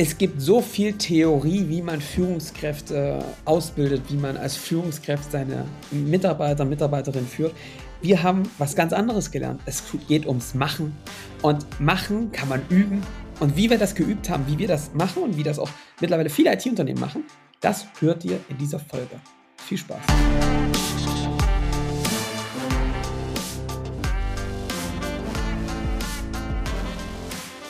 Es gibt so viel Theorie, wie man Führungskräfte ausbildet, wie man als Führungskraft seine Mitarbeiter, Mitarbeiterin führt. Wir haben was ganz anderes gelernt. Es geht ums Machen. Und Machen kann man üben. Und wie wir das geübt haben, wie wir das machen und wie das auch mittlerweile viele IT-Unternehmen machen, das hört ihr in dieser Folge. Viel Spaß.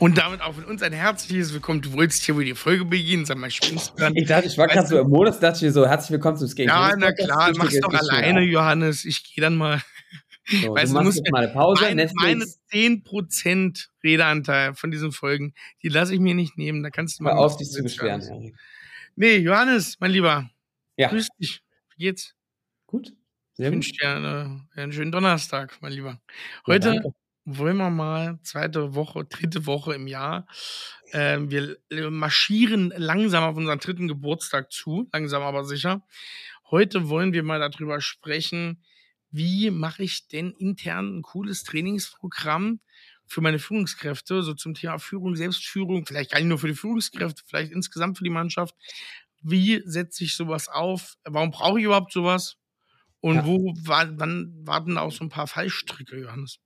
Und damit auch von uns ein herzliches Willkommen. Du wolltest hier wohl die Folge beginnen, sag mal, spinnst du Ich dachte, ich war gerade so im Modus, dachte ich so, herzlich willkommen zum Skate. Ja, na klar, mach's doch alleine, Johannes. Ich gehe dann mal. So, weißt, du, du musst mal eine Pause. Mein, meine 10% Redeanteil von diesen Folgen, die lasse ich mir nicht nehmen. Da kannst du mal. auf, dich zu beschweren, Erik. Nee, Johannes, mein Lieber. Ja. Grüß dich. Wie geht's? Gut. Sehr ich wünsche dir eine, einen schönen Donnerstag, mein Lieber. Heute ja, wollen wir mal zweite Woche, dritte Woche im Jahr. Äh, wir marschieren langsam auf unseren dritten Geburtstag zu, langsam aber sicher. Heute wollen wir mal darüber sprechen, wie mache ich denn intern ein cooles Trainingsprogramm für meine Führungskräfte, so zum Thema Führung, Selbstführung, vielleicht gar nicht nur für die Führungskräfte, vielleicht insgesamt für die Mannschaft. Wie setze ich sowas auf? Warum brauche ich überhaupt sowas? Und ja. wo wann warten auch so ein paar Fallstricke, Johannes?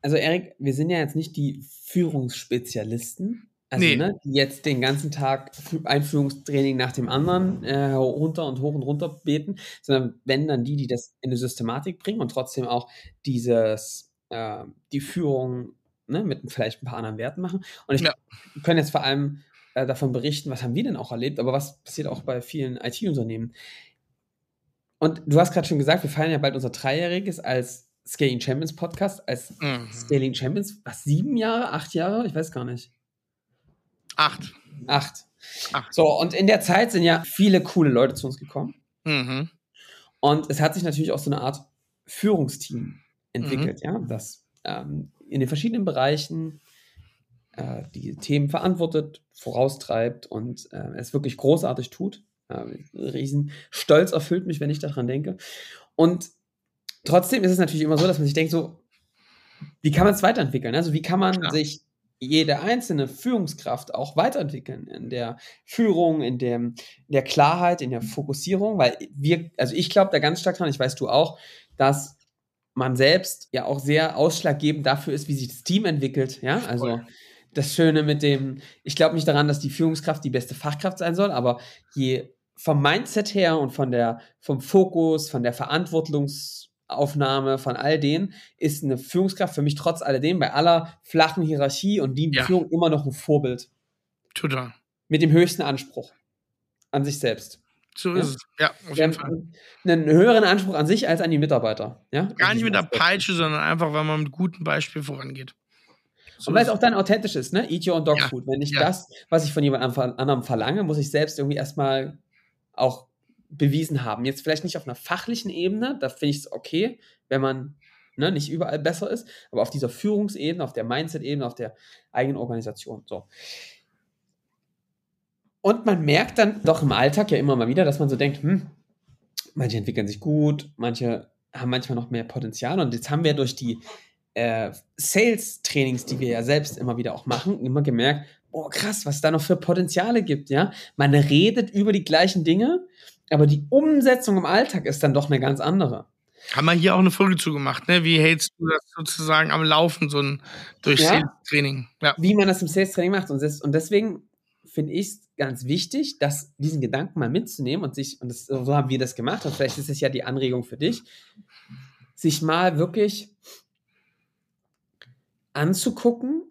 Also Erik, wir sind ja jetzt nicht die Führungsspezialisten, also nee. ne, die jetzt den ganzen Tag Einführungstraining nach dem anderen äh, runter und hoch und runter beten, sondern wenn dann die, die das in eine Systematik bringen und trotzdem auch dieses äh, die Führung ne, mit vielleicht ein paar anderen Werten machen. Und ich ja. kann jetzt vor allem äh, davon berichten, was haben wir denn auch erlebt, aber was passiert auch bei vielen IT-Unternehmen. Und du hast gerade schon gesagt, wir feiern ja bald unser Dreijähriges als Scaling Champions Podcast als mhm. Scaling Champions, was, sieben Jahre, acht Jahre? Ich weiß gar nicht. Acht. Acht. Acht. So, und in der Zeit sind ja viele coole Leute zu uns gekommen. Mhm. Und es hat sich natürlich auch so eine Art Führungsteam entwickelt, mhm. ja, das ähm, in den verschiedenen Bereichen äh, die Themen verantwortet, voraustreibt und äh, es wirklich großartig tut. Äh, riesen Stolz erfüllt mich, wenn ich daran denke. Und Trotzdem ist es natürlich immer so, dass man sich denkt, so, wie kann man es weiterentwickeln? Also wie kann man ja. sich jede einzelne Führungskraft auch weiterentwickeln in der Führung, in, dem, in der Klarheit, in der Fokussierung, weil wir, also ich glaube da ganz stark dran, ich weiß du auch, dass man selbst ja auch sehr ausschlaggebend dafür ist, wie sich das Team entwickelt, ja, also das Schöne mit dem, ich glaube nicht daran, dass die Führungskraft die beste Fachkraft sein soll, aber je vom Mindset her und von der, vom Fokus, von der Verantwortungs- Aufnahme von all denen ist eine Führungskraft für mich trotz alledem bei aller flachen Hierarchie und die ja. Führung immer noch ein Vorbild. Total. Mit dem höchsten Anspruch an sich selbst. So ist es. Ja, auf jeden Fall. Einen höheren Anspruch an sich als an die Mitarbeiter. Ja? Gar nicht mit der Peitsche, sondern einfach, weil man mit gutem Beispiel vorangeht. So und weil es auch dann authentisch ist, ne? Eat your own dog ja. food. Wenn ich ja. das, was ich von jemand anderem verlange, muss ich selbst irgendwie erstmal auch bewiesen haben. Jetzt vielleicht nicht auf einer fachlichen Ebene, da finde ich es okay, wenn man ne, nicht überall besser ist, aber auf dieser Führungsebene, auf der Mindset-Ebene, auf der eigenen Organisation. So. Und man merkt dann doch im Alltag ja immer mal wieder, dass man so denkt, hm, manche entwickeln sich gut, manche haben manchmal noch mehr Potenzial. Und jetzt haben wir durch die äh, Sales-Trainings, die wir ja selbst immer wieder auch machen, immer gemerkt, boah, krass, was da noch für Potenziale gibt, ja. Man redet über die gleichen Dinge, aber die Umsetzung im Alltag ist dann doch eine ganz andere. Haben wir hier auch eine Folge zu gemacht, ne? Wie hältst du das sozusagen am Laufen, so ein durch ja, Sales-Training? Ja. Wie man das im Sales-Training macht. Und, deswegen finde ich es ganz wichtig, dass diesen Gedanken mal mitzunehmen und sich, und das, so haben wir das gemacht, und vielleicht ist es ja die Anregung für dich, sich mal wirklich anzugucken,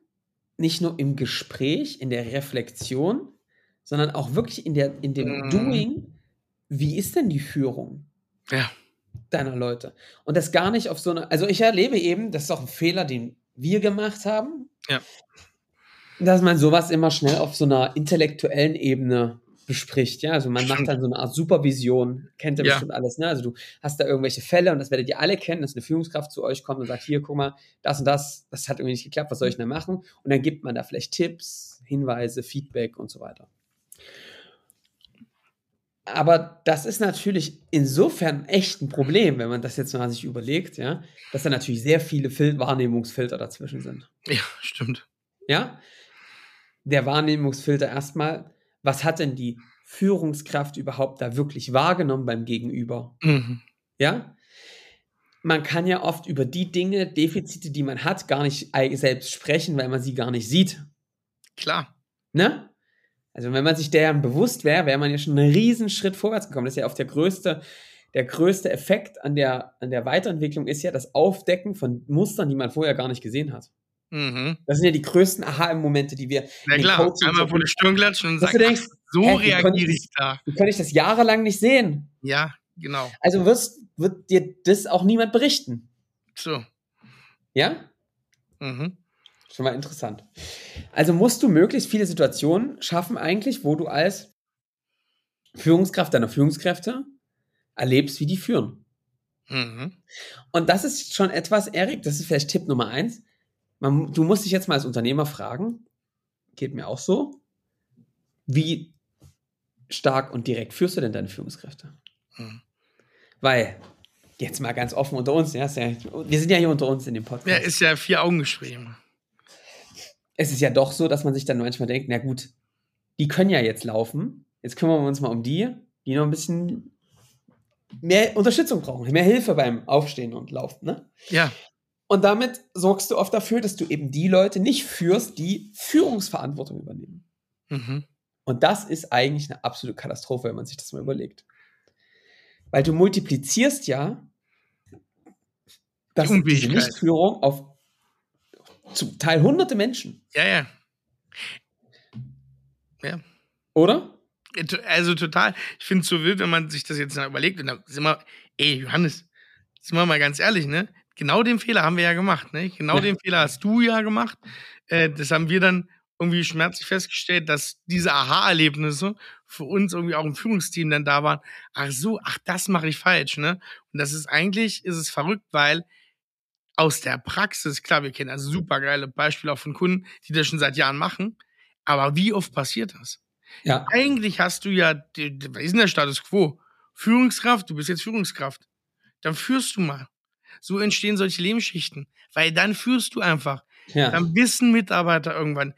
nicht nur im Gespräch, in der Reflexion, sondern auch wirklich in, der, in dem mm. Doing, wie ist denn die Führung ja. deiner Leute? Und das gar nicht auf so eine, also ich erlebe eben, das ist auch ein Fehler, den wir gemacht haben, ja. dass man sowas immer schnell auf so einer intellektuellen Ebene bespricht. Ja, also man macht dann so eine Art Supervision, kennt ihr Ja. bestimmt alles. Ne? Also du hast da irgendwelche Fälle und das werdet ihr alle kennen, dass eine Führungskraft zu euch kommt und sagt, hier, guck mal, das und das, das hat irgendwie nicht geklappt, was soll ich denn machen? Und dann gibt man da vielleicht Tipps, Hinweise, Feedback und so weiter. Aber das ist natürlich insofern echt ein Problem, wenn man das jetzt mal sich überlegt, ja, dass da natürlich sehr viele Fil Wahrnehmungsfilter dazwischen sind. Ja, stimmt. Ja? Der Wahrnehmungsfilter erstmal, was hat denn die Führungskraft überhaupt da wirklich wahrgenommen beim Gegenüber? Mhm. Ja? Man kann ja oft über die Dinge, Defizite, die man hat, gar nicht selbst sprechen, weil man sie gar nicht sieht. Klar. Ne? Also wenn man sich deren bewusst wäre, wäre man ja schon einen riesen Schritt vorwärts gekommen. Das ist ja oft der größte, der größte Effekt an der, an der Weiterentwicklung ist ja das Aufdecken von Mustern, die man vorher gar nicht gesehen hat. Mhm. Das sind ja die größten Aha-Momente, die wir Na klar, einmal vor die Stirn klatschen und sagen, denkst, so konnte reagiere ich- da. wie kann ich das jahrelang nicht sehen? Ja, genau. Also wirst, wird dir das auch niemand berichten. So. Ja? Mhm. Schon mal interessant. Also musst du möglichst viele Situationen schaffen, eigentlich, wo du als Führungskraft deiner Führungskräfte erlebst, wie die führen. Mhm. Und das ist schon etwas, Erik, das ist vielleicht Tipp Nummer eins. Man, du musst dich jetzt mal als Unternehmer fragen, geht mir auch so, wie stark und direkt führst du denn deine Führungskräfte? Mhm. Weil, jetzt mal ganz offen unter uns, ja, ja, wir sind ja hier unter uns in dem Podcast. Ja, ist ja vier Augengespräch. es ist ja doch so, dass man sich dann manchmal denkt, na gut, die können ja jetzt laufen, jetzt kümmern wir uns mal um die, die noch ein bisschen mehr Unterstützung brauchen, mehr Hilfe beim Aufstehen und Laufen, ne? Ja. Und damit sorgst du oft dafür, dass du eben die Leute nicht führst, die Führungsverantwortung übernehmen. Mhm. Und das ist eigentlich eine absolute Katastrophe, wenn man sich das mal überlegt. Weil du multiplizierst ja das, Die. Nichtführung auf zum Teil hunderte Menschen, Ja, ja. oder? Also total. Ich finde es so wild, wenn man sich das jetzt mal überlegt. Und da sind wir, ey, Johannes, sind wir mal ganz ehrlich, ne? Genau den Fehler haben wir ja gemacht, ne? Genau Ja. den Fehler hast du ja gemacht. Äh, das haben wir dann irgendwie schmerzlich festgestellt, dass diese Aha-Erlebnisse für uns irgendwie auch im Führungsteam dann da waren. Ach so, ach, das mache ich falsch, ne? Und das ist eigentlich, ist es verrückt, weil aus der Praxis, klar, wir kennen also super geile Beispiele auch von Kunden, die das schon seit Jahren machen. Aber wie oft passiert das? Ja. Eigentlich hast du ja, was ist denn der Status quo? Führungskraft, du bist jetzt Führungskraft. Dann führst du mal. So entstehen solche Lebensschichten. Weil dann führst du einfach. Ja. Dann wissen Mitarbeiter irgendwann,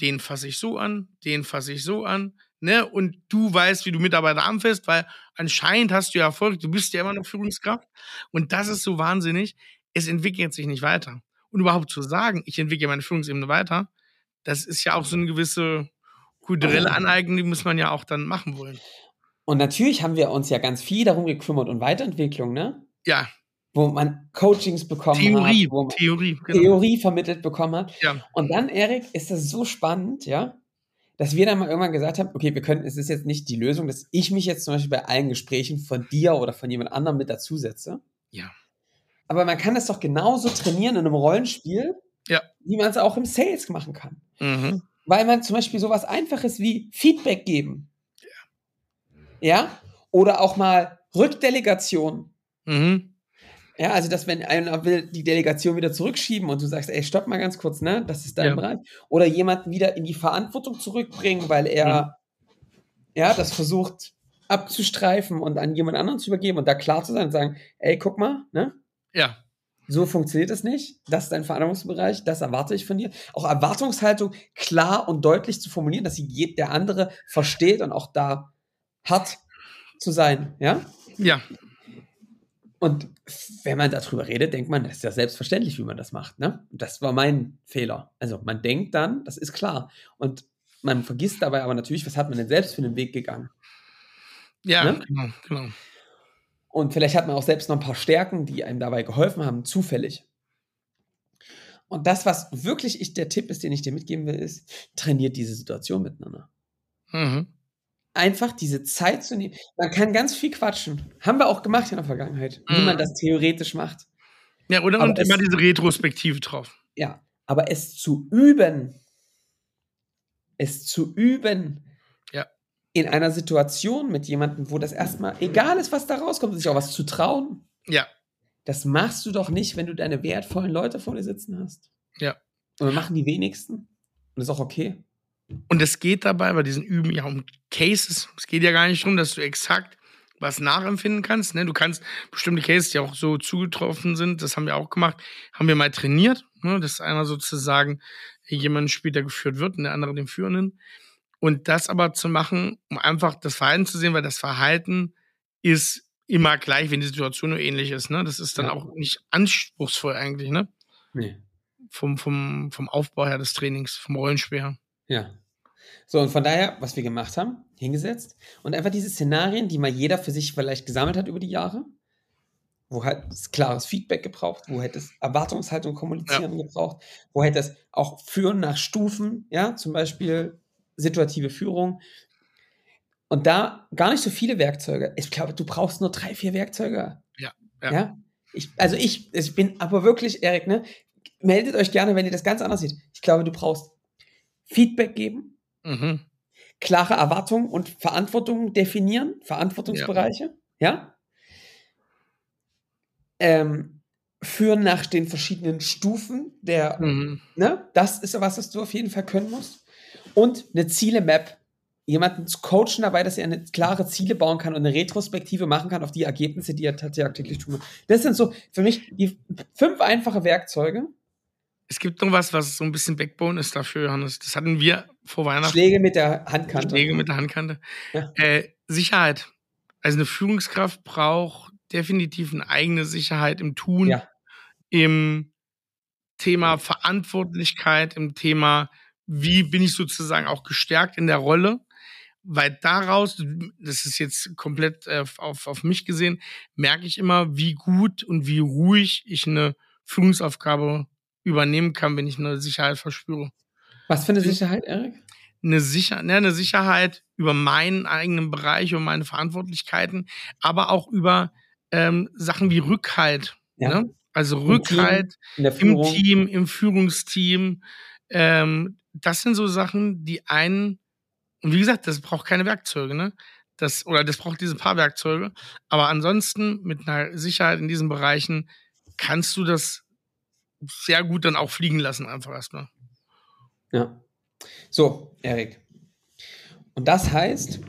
den fasse ich so an, den fasse ich so an, ne? Und du weißt, wie du Mitarbeiter anfasst, weil anscheinend hast du ja Erfolg, du bist ja immer noch Führungskraft. Und das ist so wahnsinnig. Es entwickelt sich nicht weiter. Und überhaupt zu sagen, ich entwickle meine Führungsebene weiter, das ist ja auch so eine gewisse kulturelle Aneignung, die muss man ja auch dann machen wollen. Und natürlich haben wir uns ja ganz viel darum gekümmert und Weiterentwicklung, ne? Ja, Wo man Coachings bekommen Theorie, hat, wo man Theorie, genau. Theorie vermittelt bekommen hat. Ja. Und dann, Erik, ist das so spannend, ja, dass wir dann mal irgendwann gesagt haben, okay, wir können, es ist jetzt nicht die Lösung, dass ich mich jetzt zum Beispiel bei allen Gesprächen von dir oder von jemand anderem mit dazusetze. Ja. Aber man kann das doch genauso trainieren in einem Rollenspiel, Ja. wie man es auch im Sales machen kann. Mhm. Weil man zum Beispiel sowas Einfaches wie Feedback geben. Ja. Oder auch mal Rückdelegation. Mhm. Ja, also dass wenn einer will die Delegation wieder zurückschieben und du sagst, ey, stopp mal ganz kurz, ne? Das ist dein Ja. Bereich. Oder jemanden wieder in die Verantwortung zurückbringen, weil er ja das versucht abzustreifen und an jemand anderen zu übergeben und da klar zu sein und sagen, ey, guck mal, ne? Ja. So funktioniert es nicht. Das ist dein Verantwortungsbereich. Das erwarte ich von dir. Auch Erwartungshaltung klar und deutlich zu formulieren, dass sie der andere versteht und auch da hart zu sein. Ja. Ja. Und wenn man darüber redet, denkt man, das ist ja selbstverständlich, wie man das macht. Ne? Das war mein Fehler. Also man denkt dann, das ist klar. Und man vergisst dabei aber natürlich, was hat man denn selbst für einen Weg gegangen? Ja, Ne? genau, genau. Und vielleicht hat man auch selbst noch ein paar Stärken, die einem dabei geholfen haben, zufällig. Und das, was wirklich ich, der Tipp ist, den ich dir mitgeben will, ist, trainiert diese Situation miteinander. Mhm. Einfach diese Zeit zu nehmen. Man kann ganz viel quatschen. Haben wir auch gemacht in der Vergangenheit, wie Mhm. man das theoretisch macht. Ja, oder Aber und es- immer diese Retrospektive drauf. Ja, aber es zu üben, es zu üben, Ja. in einer Situation mit jemandem, wo das erstmal egal ist, was da rauskommt, sich auch was zu trauen. Ja. Das machst du doch nicht, wenn du deine wertvollen Leute vor dir sitzen hast. Ja. Und wir machen die wenigsten. Und das ist auch okay. Und es geht dabei bei diesen Üben ja um Cases. Es geht ja gar nicht darum, dass du exakt was nachempfinden kannst. Ne? Du kannst bestimmte Cases, die auch so zugetroffen sind, das haben wir auch gemacht, haben wir mal trainiert. Ne? Das ist einmal sozusagen jemand spielt, der geführt wird und der andere den Führenden. Und das aber zu machen, um einfach das Verhalten zu sehen, weil das Verhalten ist immer gleich, wenn die Situation nur ähnlich ist. Ne? Das ist dann ja. auch nicht anspruchsvoll eigentlich, ne? Nee. Vom, vom, vom Aufbau her des Trainings, vom Rollenspiel her. Ja. So, und von daher, was wir gemacht haben, hingesetzt und einfach diese Szenarien, die mal jeder für sich vielleicht gesammelt hat über die Jahre, wo halt klares Feedback gebraucht, wo hätte es Erwartungshaltung kommunizieren ja. gebraucht, wo hätte es auch Führen nach Stufen, ja, zum Beispiel situative Führung. Und da gar nicht so viele Werkzeuge. Ich glaube, du brauchst nur drei, vier Werkzeuge. Ja. Ja. ja? Ich, also ich, ich bin aber wirklich, Erik, ne? Meldet euch gerne, wenn ihr das ganz anders seht. Ich glaube, du brauchst Feedback geben, mhm. klare Erwartungen und Verantwortung definieren, Verantwortungsbereiche, ja. ja? Ähm, führen nach den verschiedenen Stufen der, mhm. ne? Das ist was, was du auf jeden Fall können musst und eine Ziele-Map. Jemanden zu coachen dabei, dass er eine klare Ziele bauen kann und eine Retrospektive machen kann auf die Ergebnisse, die er tatsächlich tun. Das sind so für mich die fünf einfache Werkzeuge. Es gibt noch was, was so ein bisschen Backbone ist dafür, Johannes. Das hatten wir vor Weihnachten. Schläge mit der Handkante. Schläge mit der Handkante. Ja. Äh, Sicherheit. Also eine Führungskraft braucht definitiv eine eigene Sicherheit im Tun, ja. im Thema Verantwortlichkeit, im Thema wie bin ich sozusagen auch gestärkt in der Rolle, weil daraus, das ist jetzt komplett äh, auf, auf mich gesehen, merke ich immer, wie gut und wie ruhig ich eine Führungsaufgabe übernehmen kann, wenn ich eine Sicherheit verspüre. Was für eine Sicherheit, Erik? Eine, Sicher ne, eine Sicherheit über meinen eigenen Bereich und meine Verantwortlichkeiten, aber auch über ähm, Sachen wie Rückhalt. Ja. Ne? Also Rückhalt Team, im Team, im Führungsteam. Ähm, das sind so Sachen, die einen, und wie gesagt, das braucht keine Werkzeuge, ne? Das, oder das braucht diese paar Werkzeuge. Aber ansonsten, mit einer Sicherheit in diesen Bereichen, kannst du das sehr gut dann auch fliegen lassen, einfach erstmal. Ja. So, Erik. Und das heißt,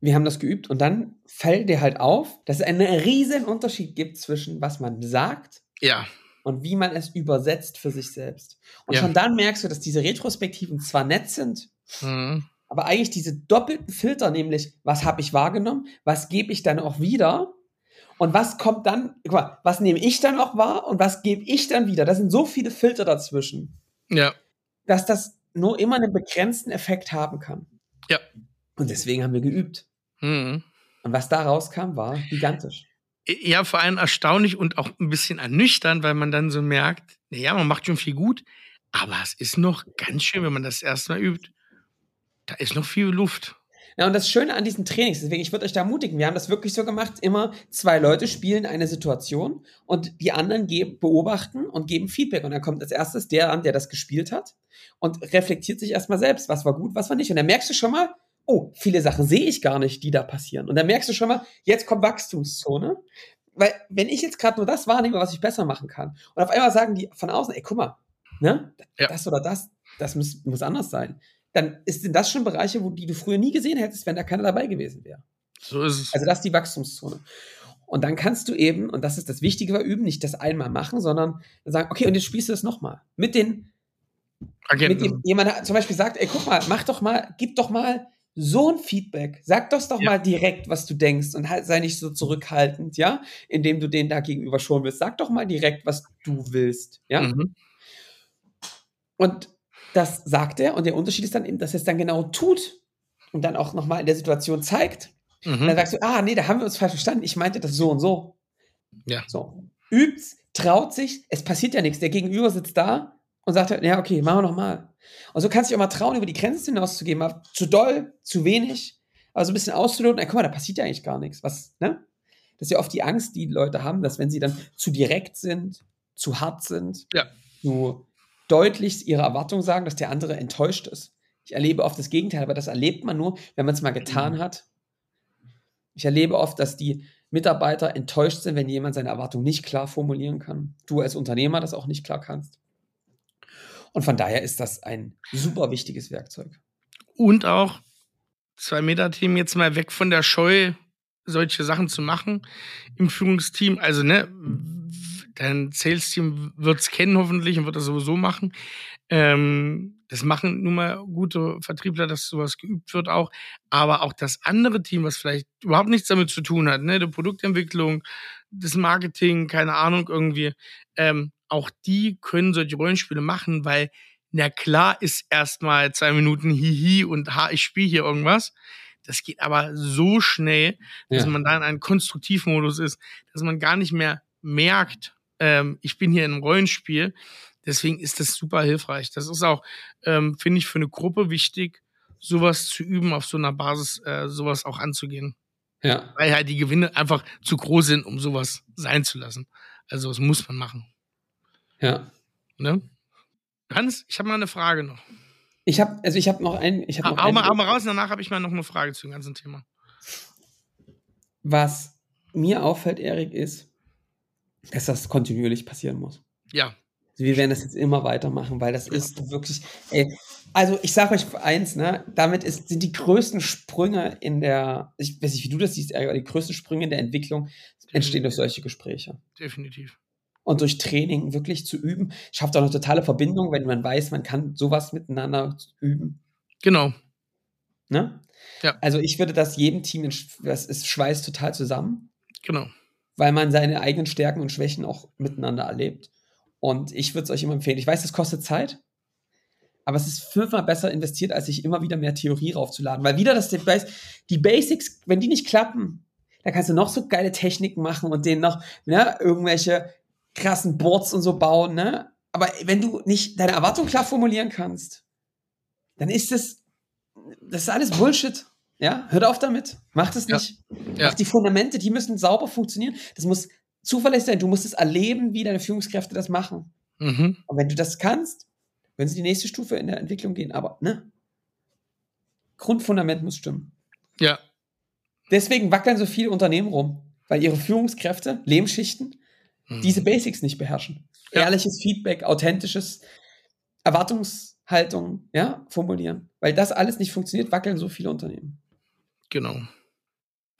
wir haben das geübt und dann fällt dir halt auf, dass es einen riesen Unterschied gibt zwischen was man sagt ja und wie man es übersetzt für sich selbst. Und ja. schon dann merkst du, dass diese Retrospektiven zwar nett sind, mhm. aber eigentlich diese doppelten Filter, nämlich was habe ich wahrgenommen, was gebe ich dann auch wieder und was kommt dann, guck mal, was nehme ich dann auch wahr und was gebe ich dann wieder. Da sind so viele Filter dazwischen, ja. dass das nur immer einen begrenzten Effekt haben kann. Ja. Und deswegen haben wir geübt. Mhm. Und was da rauskam, war gigantisch. Ja, vor allem erstaunlich und auch ein bisschen ernüchternd, weil man dann so merkt, naja, man macht schon viel gut, aber es ist noch ganz schön, wenn man das erstmal übt. Da ist noch viel Luft. Ja, und das Schöne an diesen Trainings, deswegen, ich würde euch da ermutigen, wir haben das wirklich so gemacht, immer zwei Leute spielen eine Situation und die anderen geben, beobachten und geben Feedback. Und dann kommt als erstes der an, der das gespielt hat und reflektiert sich erstmal selbst, was war gut, was war nicht. Und dann merkst du schon mal, oh, viele Sachen sehe ich gar nicht, die da passieren. Und dann merkst du schon mal, jetzt kommt Wachstumszone. Weil, wenn ich jetzt gerade nur das wahrnehme, was ich besser machen kann, und auf einmal sagen die von außen, ey, guck mal, ne, ja. das oder das, das muss, muss anders sein, dann ist, sind das schon Bereiche, wo die du früher nie gesehen hättest, wenn da keiner dabei gewesen wäre. So ist es. Also das ist die Wachstumszone. Und dann kannst du eben, und das ist das Wichtige bei Üben, nicht das einmal machen, sondern sagen, okay, und jetzt spielst du das nochmal. Mit den Agenten. Mit dem, jemand zum Beispiel sagt, ey, guck mal, mach doch mal, gib doch mal so ein Feedback. Sag das doch ja. mal direkt, was du denkst und halt, sei nicht so zurückhaltend, ja, indem du denen da gegenüber schon willst. Sag doch mal direkt, was du willst, ja. Mhm. Und das sagt er und der Unterschied ist dann eben, dass er es dann genau tut und dann auch nochmal in der Situation zeigt. Mhm. Und dann sagst du, ah, nee, da haben wir uns falsch verstanden. Ich meinte das so und so. Ja. So. Übt's, traut sich, es passiert ja nichts. Der Gegenüber sitzt da und sagt halt, ja, okay, machen wir nochmal. Und so kannst du dich auch mal trauen, über die Grenzen hinauszugehen, mal zu doll, zu wenig, aber so ein bisschen auszuloten, ey, guck mal, da passiert ja eigentlich gar nichts. Was, ne? Das ist ja oft die Angst, die, die Leute haben, dass wenn sie dann zu direkt sind, zu hart sind, ja. zu deutlich ihre Erwartung sagen, dass der andere enttäuscht ist. Ich erlebe oft das Gegenteil, aber das erlebt man nur, wenn man es mal getan mhm. hat. Ich erlebe oft, dass die Mitarbeiter enttäuscht sind, wenn jemand seine Erwartung nicht klar formulieren kann. Du als Unternehmer das auch nicht klar kannst. Und von daher ist das ein super wichtiges Werkzeug. Und auch zwei Meter-Team jetzt mal weg von der Scheu, solche Sachen zu machen im Führungsteam. Also, ne, dein Sales-Team wird es kennen hoffentlich und wird das sowieso machen. Ähm, das machen nun mal gute Vertriebler, dass sowas geübt wird auch. Aber auch das andere Team, was vielleicht überhaupt nichts damit zu tun hat, ne, die Produktentwicklung, das Marketing, keine Ahnung irgendwie, ähm, auch die können solche Rollenspiele machen, weil na klar ist erstmal zwei Minuten Hihi und ha, ich spiele hier irgendwas. Das geht aber so schnell, dass ja. man da in einem Konstruktivmodus ist, dass man gar nicht mehr merkt, ähm, ich bin hier in einem Rollenspiel. Deswegen ist das super hilfreich. Das ist auch, ähm, finde ich, für eine Gruppe wichtig, sowas zu üben, auf so einer Basis äh, sowas auch anzugehen. Ja. Weil halt die Gewinne einfach zu groß sind, um sowas sein zu lassen. Also das muss man machen. Ja. Ne? Hans, ich habe mal eine Frage noch. Ich habe, also ich habe noch einen. Ich hab noch hau, mal, hau mal raus, danach habe ich mal noch eine Frage zu dem ganzen Thema. Was mir auffällt, Erik, ist, dass das kontinuierlich passieren muss. Ja. Also wir werden das jetzt immer weitermachen, weil das ja. ist wirklich. Ey, also ich sage euch eins, ne, damit ist, sind die größten Sprünge in der, ich weiß nicht, wie du das siehst, aber die größten Sprünge in der Entwicklung Definitiv. entstehen durch solche Gespräche. Definitiv und durch Training wirklich zu üben, schafft auch eine totale Verbindung, wenn man weiß, man kann sowas miteinander üben. Genau. Ne? Ja. Also ich würde das jedem Team, das ist schweißt total zusammen. Genau. Weil man seine eigenen Stärken und Schwächen auch miteinander erlebt. Und ich würde es euch immer empfehlen. Ich weiß, es kostet Zeit, aber es ist fünfmal besser investiert, als sich immer wieder mehr Theorie raufzuladen. Weil wieder das die Basics, wenn die nicht klappen, dann kannst du noch so geile Techniken machen und denen noch ne, irgendwelche krassen Boards und so bauen, ne? Aber wenn du nicht deine Erwartung klar formulieren kannst, dann ist das, das ist alles Bullshit. Ja, hört auf damit. Mach das nicht. Ja. Mach die Fundamente, die müssen sauber funktionieren. Das muss zuverlässig sein. Du musst es erleben, wie deine Führungskräfte das machen. Mhm. Und wenn du das kannst, können sie die nächste Stufe in der Entwicklung gehen. Aber, ne? Grundfundament muss stimmen. Ja. Deswegen wackeln so viele Unternehmen rum, weil ihre Führungskräfte, Lehmschichten, mhm. diese Basics nicht beherrschen. Ja. Ehrliches Feedback, authentisches Erwartungshaltung, ja, formulieren. Weil das alles nicht funktioniert, wackeln so viele Unternehmen. Genau.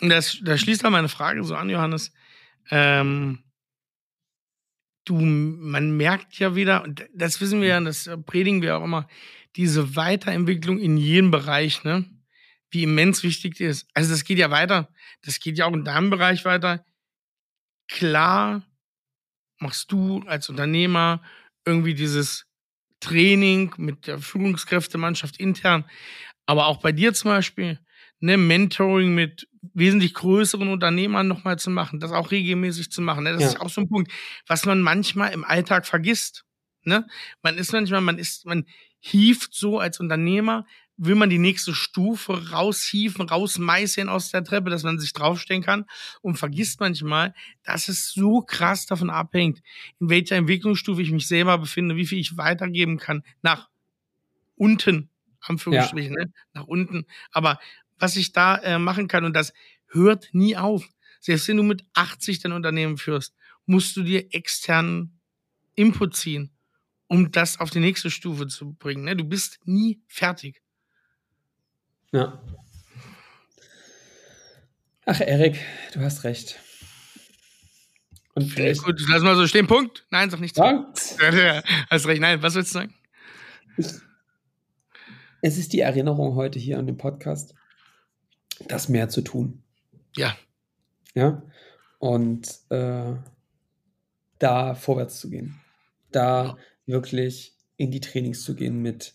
Und das, das schließt dann meine Frage so an, Johannes. Ähm, du, man merkt ja wieder, und das wissen wir ja, das predigen wir auch immer, diese Weiterentwicklung in jedem Bereich, ne? Wie immens wichtig die ist. Also das geht ja weiter. Das geht ja auch in deinem Bereich weiter. Klar machst du als Unternehmer irgendwie dieses Training mit der Führungskräftemannschaft intern, aber auch bei dir zum Beispiel, ne, Mentoring mit wesentlich größeren Unternehmern nochmal zu machen, das auch regelmäßig zu machen. Ne? Das ja. ist auch so ein Punkt, was man manchmal im Alltag vergisst. Ne? Man ist manchmal, man ist, man hieft so als Unternehmer will man die nächste Stufe raushieven, rausmeißeln aus der Treppe, dass man sich draufstellen kann und vergisst manchmal, dass es so krass davon abhängt, in welcher Entwicklungsstufe ich mich selber befinde, wie viel ich weitergeben kann nach unten, Anführungsstrichen, ja. ne? nach unten. Aber was ich da äh, machen kann und das hört nie auf. Selbst wenn du mit 80 dein Unternehmen führst, musst du dir externen Input ziehen, um das auf die nächste Stufe zu bringen. Ne? Du bist nie fertig. Ja. Ach, Erik, du hast recht. Und Finde gut, lass mal so stehen. Punkt. Nein, sag nichts. Ja. hast recht. Nein, was willst du sagen? Es ist die Erinnerung heute hier an dem Podcast, das mehr zu tun. Ja. Ja. Und äh, da vorwärts zu gehen. Da ja. wirklich in die Trainings zu gehen mit,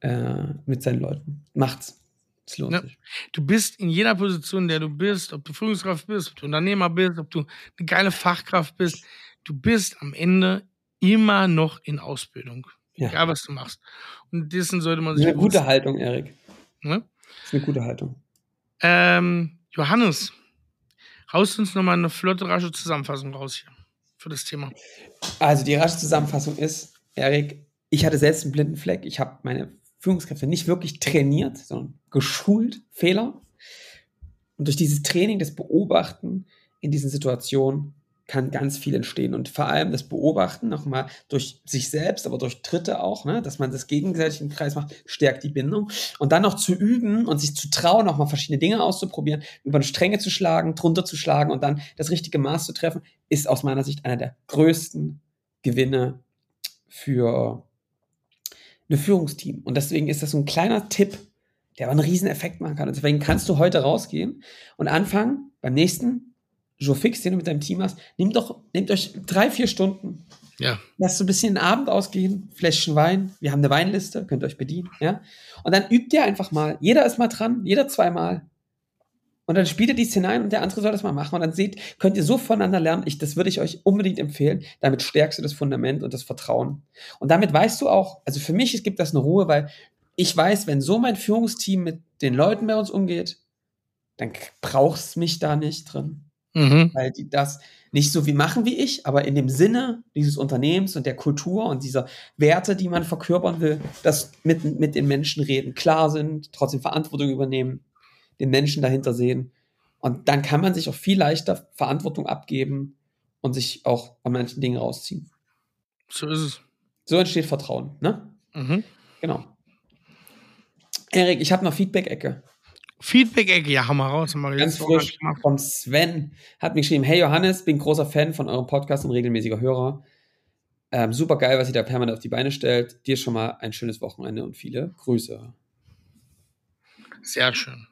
äh, mit seinen Leuten. Macht's. Es lohnt ja. sich. Du bist in jeder Position, in der du bist, ob du Führungskraft bist, ob du Unternehmer bist, ob du eine geile Fachkraft bist, du bist am Ende immer noch in Ausbildung. Ja. Egal, was du machst. Und dessen sollte man sich. Eine gute Haltung, Erik. Ne? Das ist eine gute Haltung. Ähm, Johannes, haust uns nochmal eine flotte, rasche Zusammenfassung raus hier für das Thema. Also, die rasche Zusammenfassung ist, Erik, ich hatte selbst einen blinden Fleck. Ich habe meine Führungskräfte nicht wirklich trainiert, sondern geschult, Fehler. Und durch dieses Training, das Beobachten in diesen Situationen kann ganz viel entstehen. Und vor allem das Beobachten nochmal durch sich selbst, aber durch Dritte auch, ne, dass man das gegenseitig im Kreis macht, stärkt die Bindung. Und dann noch zu üben und sich zu trauen, nochmal verschiedene Dinge auszuprobieren, über eine Stränge zu schlagen, drunter zu schlagen und dann das richtige Maß zu treffen, ist aus meiner Sicht einer der größten Gewinne für ein Führungsteam. Und deswegen ist das so ein kleiner Tipp, der aber einen riesen Effekt machen kann. Und deswegen kannst du heute rausgehen und anfangen, beim nächsten Jour fix, den du mit deinem Team hast, nehmt doch, nehmt euch drei, vier Stunden. Ja. Lasst so ein bisschen den Abend ausgehen, Fläschchen Wein. Wir haben eine Weinliste, könnt ihr euch bedienen, ja. Und dann übt ihr einfach mal. Jeder ist mal dran, jeder zweimal. Und dann spielt ihr die Szenarien und der andere soll das mal machen. Und dann seht, könnt ihr so voneinander lernen. Ich, das würde ich euch unbedingt empfehlen. Damit stärkst du das Fundament und das Vertrauen. Und damit weißt du auch, also für mich es gibt das eine Ruhe, weil ich weiß, wenn so mein Führungsteam mit den Leuten bei uns umgeht, dann brauchst mich da nicht drin. Mhm. Weil die das nicht so wie machen wie ich, aber in dem Sinne dieses Unternehmens und der Kultur und dieser Werte, die man verkörpern will, dass mit, mit den Menschen reden, klar sind, trotzdem Verantwortung übernehmen, den Menschen dahinter sehen. Und dann kann man sich auch viel leichter Verantwortung abgeben und sich auch an manchen Dingen rausziehen. So ist es. So entsteht Vertrauen, ne? Mhm. Genau. Erik, ich habe noch Feedback-Ecke. Feedback-Ecke, ja, hau mal raus. Mal Ganz frisch vom Sven hat mir geschrieben, hey Johannes, bin großer Fan von eurem Podcast und regelmäßiger Hörer. Ähm, super geil, was ihr da permanent auf die Beine stellt. Dir schon mal ein schönes Wochenende und viele Grüße. Sehr schön.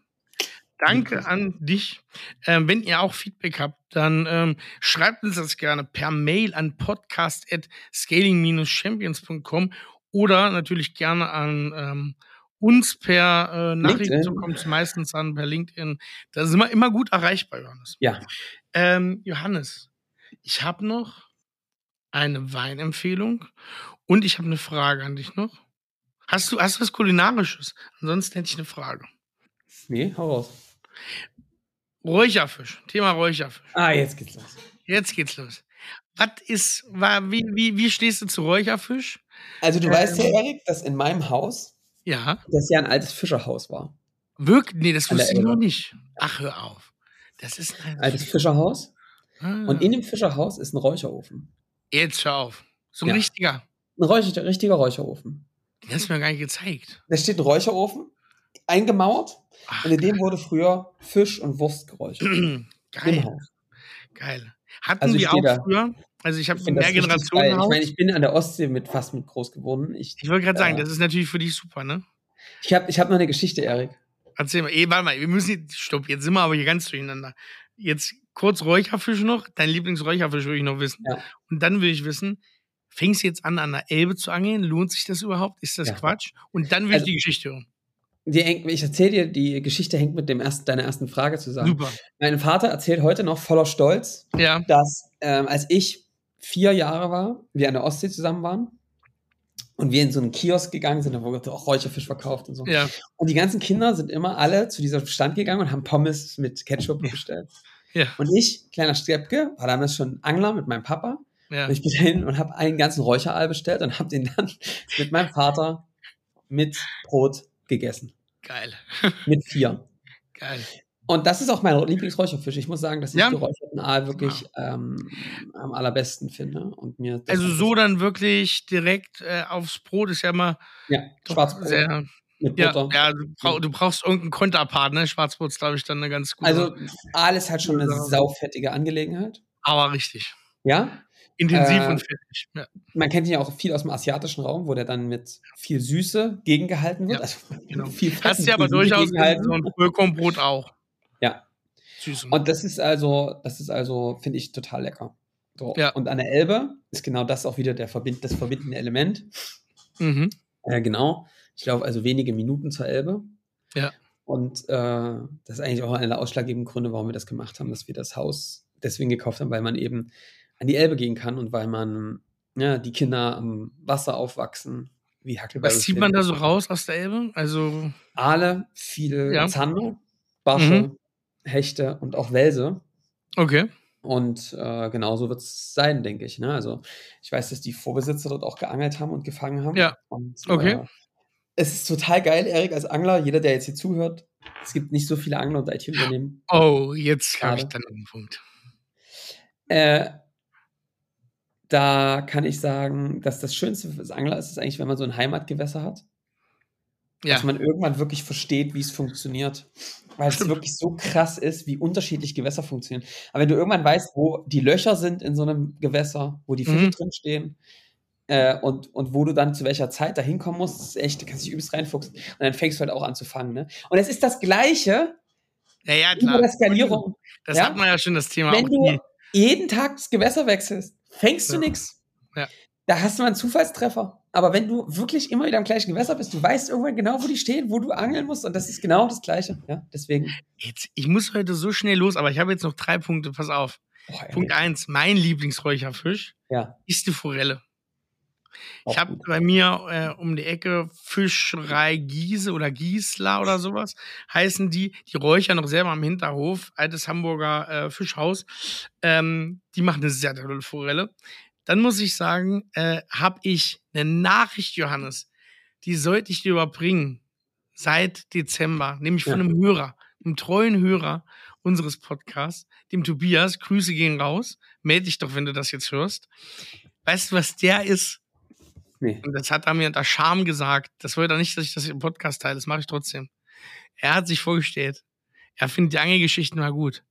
Danke an dich. Ähm, wenn ihr auch Feedback habt, dann ähm, schreibt uns das gerne per Mail an podcast.scaling-champions.com oder natürlich gerne an ähm, uns per äh, Nachricht, so kommt es meistens an, per LinkedIn. Da sind wir immer gut erreichbar, Johannes. Ja. Ähm, Johannes, ich habe noch eine Weinempfehlung und ich habe eine Frage an dich noch. Hast du, hast du was Kulinarisches? Ansonsten hätte ich eine Frage. Nee, hau raus. Räucherfisch. Thema Räucherfisch. Ah, jetzt geht's los. Jetzt geht's los. Was ist, war, wie, wie, wie stehst du zu Räucherfisch? Also du ähm, weißt ja, Erik, dass in meinem Haus ja. Das ja ein altes Fischerhaus war. Wirklich? Nee, das wusste ich noch nicht. Ach, hör auf. Das ist ein altes Fischerhaus. Ah. Und in dem Fischerhaus ist ein Räucherofen. Jetzt hör auf. So ein ja. richtiger. Ein Räucher, richtiger Räucherofen. Den hast du mir gar nicht gezeigt. Da steht ein Räucherofen, eingemauert. Ach, und in dem wurde früher Fisch und Wurst geräuchert. Geil. Geil. Hatten also wir auch früher, also ich habe mehr Generationen. Ich meine, ich bin an der Ostsee mit fast mit groß geworden. Ich, ich wollte gerade äh, sagen, das ist natürlich für dich super, ne? Ich habe ich hab noch eine Geschichte, Erik. Erzähl mal, eh, warte mal, wir müssen jetzt, stopp, jetzt sind wir aber hier ganz durcheinander. Jetzt kurz Räucherfisch noch, dein Lieblingsräucherfisch will ich noch wissen. Ja. Und dann will ich wissen, fängst du jetzt an, an der Elbe zu angeln? Lohnt sich das überhaupt? Ist das ja. Quatsch? Und dann will also, ich die Geschichte hören. Die, ich erzähle dir, die Geschichte hängt mit dem ersten, deiner ersten Frage zusammen. Super. Mein Vater erzählt heute noch voller Stolz, ja. dass ähm, als ich vier Jahre war, wir an der Ostsee zusammen waren und wir in so einen Kiosk gegangen sind, wo wir auch Räucherfisch verkauft und so. Ja. Und die ganzen Kinder sind immer alle zu diesem Stand gegangen und haben Pommes mit Ketchup bestellt. Ja. Und ich, kleiner Steppke, war damals schon Angler mit meinem Papa. Ja. Und ich bin dahin und habe einen ganzen Räucheraal bestellt und habe den dann mit meinem Vater mit Brot gegessen. Geil. Mit vier. Geil. Und das ist auch mein Lieblingsräucherfisch. Ich muss sagen, dass ich ja. geräucherten Aal wirklich ja. ähm, am allerbesten finde. Und mir also so dann wirklich direkt äh, aufs Brot ist ja immer ja, Schwarzbrot. Sehr, mit Butter. Ja, ja du, brauch, du, brauchst irgendeinen Konterpart, ne? Schwarzbrot ist, glaube ich, dann eine ganz gute. Also Aal ist halt schon eine saufettige Angelegenheit. Aber richtig. Ja? Intensiv äh, und fettig. Ja. Man kennt ihn ja auch viel aus dem asiatischen Raum, wo der dann mit viel Süße gegengehalten wird. Ja, also genau. viel Fett Hast du aber durchaus so ein Vollkornbrot auch. Ja. Süß. Und das ist also, das ist also, finde ich, total lecker. So. Ja. Und an der Elbe ist genau das auch wieder der Verbind das verbindende Element. Mhm. Äh, genau. Ich glaube, also wenige Minuten zur Elbe. Ja. Und äh, das ist eigentlich auch einer der ausschlaggebenden Gründe, warum wir das gemacht haben, dass wir das Haus deswegen gekauft haben, weil man eben an die Elbe gehen kann und weil man ja, die Kinder am Wasser aufwachsen, wie Hackelberg. Was zieht man da so raus aus der Elbe? Also Aale, viele ja. Zander, Barsche, mhm. Hechte und auch Welse. Okay. Und äh, genauso wird es sein, denke ich. Ne? Also ich weiß, dass die Vorbesitzer dort auch geangelt haben und gefangen haben. Ja. Und, okay. Äh, es ist total geil, Erik, als Angler, jeder, der jetzt hier zuhört, es gibt nicht so viele Angler und IT-Unternehmen. Oh, jetzt habe ich dann einen Punkt. Äh, da kann ich sagen, dass das Schönste fürs Angler ist, ist eigentlich, wenn man so ein Heimatgewässer hat. Ja. Dass man irgendwann wirklich versteht, wie es funktioniert. Weil Stimmt. es wirklich so krass ist, wie unterschiedlich Gewässer funktionieren. Aber wenn du irgendwann weißt, wo die Löcher sind in so einem Gewässer, wo die Fische mhm. drinstehen, äh, und, und wo du dann zu welcher Zeit da hinkommen musst, ist echt, du kannst dich übelst reinfuchsen. Und dann fängst du halt auch an zu fangen. Ne? Und es ist das Gleiche. Ja, ja, klar. Der Skalierung. Das ja? hat man ja schon das Thema. Wenn du jeden Tag das Gewässer wechselst, fängst du nichts. Ja. Da hast du mal einen Zufallstreffer. Aber wenn du wirklich immer wieder im gleichen Gewässer bist, du weißt irgendwann genau, wo die stehen, wo du angeln musst. Und das ist genau das Gleiche. Ja, deswegen. Jetzt, ich muss heute so schnell los, aber ich habe jetzt noch drei Punkte. Pass auf. Oh, Punkt eins: Mein Lieblingsräucherfisch ja. ist die Forelle. Ich habe bei mir äh, um die Ecke Fischerei Giese oder Giesler oder sowas heißen die. Die räuchern noch selber am Hinterhof, altes Hamburger äh, Fischhaus. Ähm, die machen eine sehr tolle Forelle. Dann muss ich sagen, äh, habe ich eine Nachricht, Johannes, die sollte ich dir überbringen seit Dezember, nämlich von einem Hörer, einem treuen Hörer unseres Podcasts, dem Tobias. Grüße gehen raus. Meld dich doch, wenn du das jetzt hörst. Weißt du, was der ist? Nee. Und das hat er mir unter Scham gesagt. Das wollte er nicht, dass ich das im Podcast teile. Das mache ich trotzdem. Er hat sich vorgestellt, er findet die Angelgeschichten mal gut.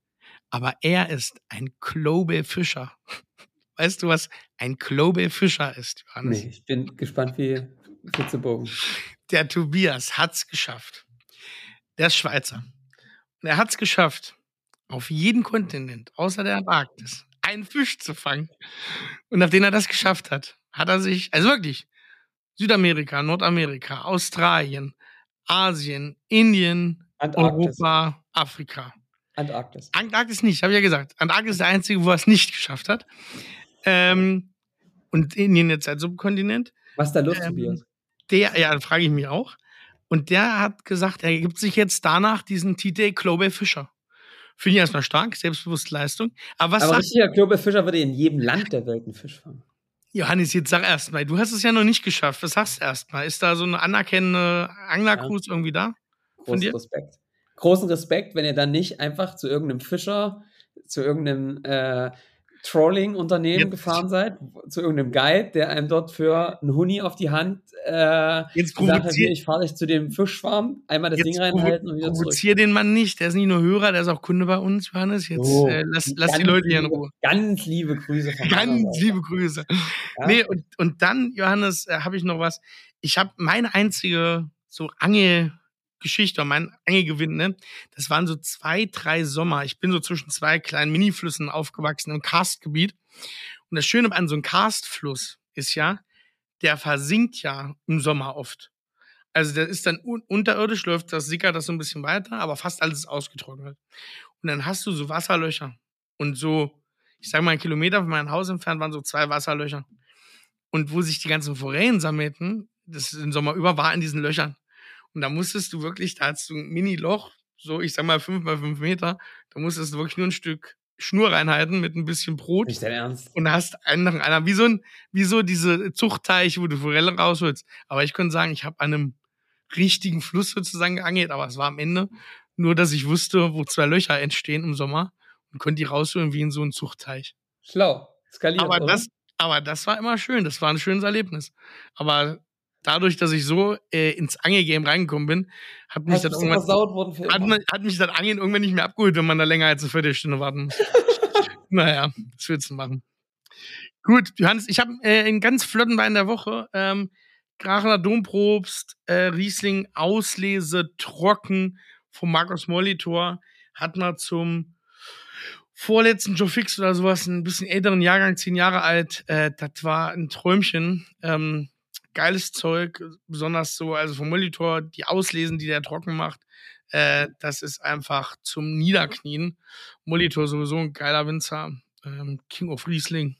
Aber er ist ein Global Fischer. Weißt du, was ein Global Fischer ist, Johannes? Nee, ich bin gespannt wie Flitzebogen. Der Tobias hat's geschafft. Der ist Schweizer. Und er hat's geschafft, auf jedem Kontinent, außer der Antarktis, einen Fisch zu fangen. Und nachdem er das geschafft hat, hat er sich, also wirklich, Südamerika, Nordamerika, Australien, Asien, Indien, Antarktis. Europa, Afrika. Antarktis. Antarktis nicht, habe ich ja gesagt. Antarktis ist der einzige, wo er es nicht geschafft hat. Ähm, und Indien jetzt als Subkontinent. Was ist da los, ähm, Tobias? Der, ja, frage ich mich auch. Und der hat gesagt, er gibt sich jetzt danach diesen Titel Global Fischer. Finde ich erstmal stark, selbstbewusste Leistung. Aber was Aber richtiger Global Fischer würde in jedem Land der Welt einen Fisch fangen. Johannes, jetzt sag erstmal, du hast es ja noch nicht geschafft. Was sagst du erstmal? Ist da so eine anerkennende Anglercruise ja. irgendwie da? Großen Respekt. Großen Respekt, wenn ihr dann nicht einfach zu irgendeinem Fischer, zu irgendeinem äh, Trolling-Unternehmen gefahren seid, zu irgendeinem Guide, der einem dort für einen Huni auf die Hand äh, jetzt sagt, ich fahre dich zu dem Fischfarm, einmal das Ding reinhalten und wieder zurück. den Mann nicht, der ist nicht nur Hörer, der ist auch Kunde bei uns, Johannes. Jetzt oh, äh, lass, lass die Leute hier in Ruhe. Ganz liebe Grüße. Von ganz liebe Grüße. Ja? Nee, und, und dann, Johannes, äh, habe ich noch was. Ich habe meine einzige so Angel Geschichte und mein Angelgewinn, ne? Das waren so zwei, drei Sommer. Ich bin so zwischen zwei kleinen Miniflüssen aufgewachsen im Karstgebiet. Und das Schöne an so einem Karstfluss ist ja, der versinkt ja im Sommer oft. Also der ist dann un unterirdisch, läuft das, sickert das so ein bisschen weiter, aber fast alles ist ausgetrocknet. Und dann hast du so Wasserlöcher. Und so, ich sag mal, einen Kilometer von meinem Haus entfernt waren so zwei Wasserlöcher. Und wo sich die ganzen Forellen sammelten, das im Sommer über, war in diesen Löchern. Und da musstest du wirklich, da hast du ein Mini-Loch, so ich sag mal fünf mal fünf Meter, da musstest du wirklich nur ein Stück Schnur reinhalten mit ein bisschen Brot. Nicht dein Ernst? Und da hast einen nach einer, wie so, ein, wie so diese Zuchtteich, wo du Forelle rausholst. Aber ich könnte sagen, ich habe an einem richtigen Fluss sozusagen geangelt, aber es war am Ende nur, dass ich wusste, wo zwei Löcher entstehen im Sommer und konnte die rausholen wie in so einen Zuchtteich. Schlau. Skaliert, aber oder? das, aber das war immer schön. Das war ein schönes Erlebnis. Aber dadurch, dass ich so äh, ins Angelgame reingekommen bin, hat mich, dann irgendwann, hat, hat, mich dann Angeln irgendwann nicht mehr abgeholt, wenn man da länger als eine Viertelstunde warten muss. naja, was willst du machen? Gut, Johannes, ich habe äh, einen ganz flotten Wein der Woche. Ähm, Grachener Domprobst, äh, Riesling Auslese trocken vom Markus Molitor. Hat man zum vorletzten Joe Fix oder sowas, ein bisschen älteren Jahrgang, zehn Jahre alt. Äh, das war ein Träumchen. Ähm, geiles Zeug, besonders so, also vom Molitor, die Auslesen, die der trocken macht, äh, das ist einfach zum Niederknien. Molitor sowieso ein geiler Winzer, ähm, King of Riesling.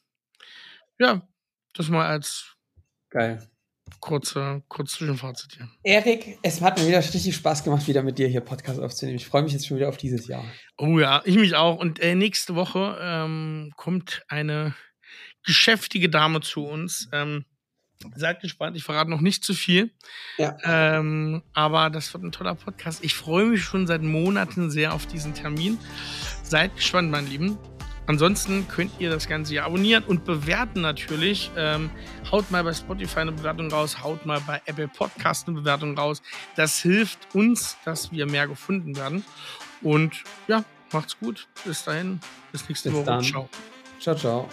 Ja, das mal als Geil. Kurze, kurz Zwischenfazit hier. Erik, es hat mir wieder richtig Spaß gemacht, wieder mit dir hier Podcast aufzunehmen. Ich freue mich jetzt schon wieder auf dieses Jahr. Oh ja, ich mich auch. Und äh, nächste Woche ähm, kommt eine geschäftige Dame zu uns. Ähm, Seid gespannt, ich verrate noch nicht zu viel. Ja. Ähm, aber das wird ein toller Podcast. Ich freue mich schon seit Monaten sehr auf diesen Termin. Seid gespannt, mein Lieben. Ansonsten könnt ihr das Ganze hier abonnieren und bewerten natürlich. Ähm, haut mal bei Spotify eine Bewertung raus, haut mal bei Apple Podcast eine Bewertung raus. Das hilft uns, dass wir mehr gefunden werden. Und ja, macht's gut. Bis dahin. Bis nächste Bis Woche. dann. Ciao. Ciao, ciao.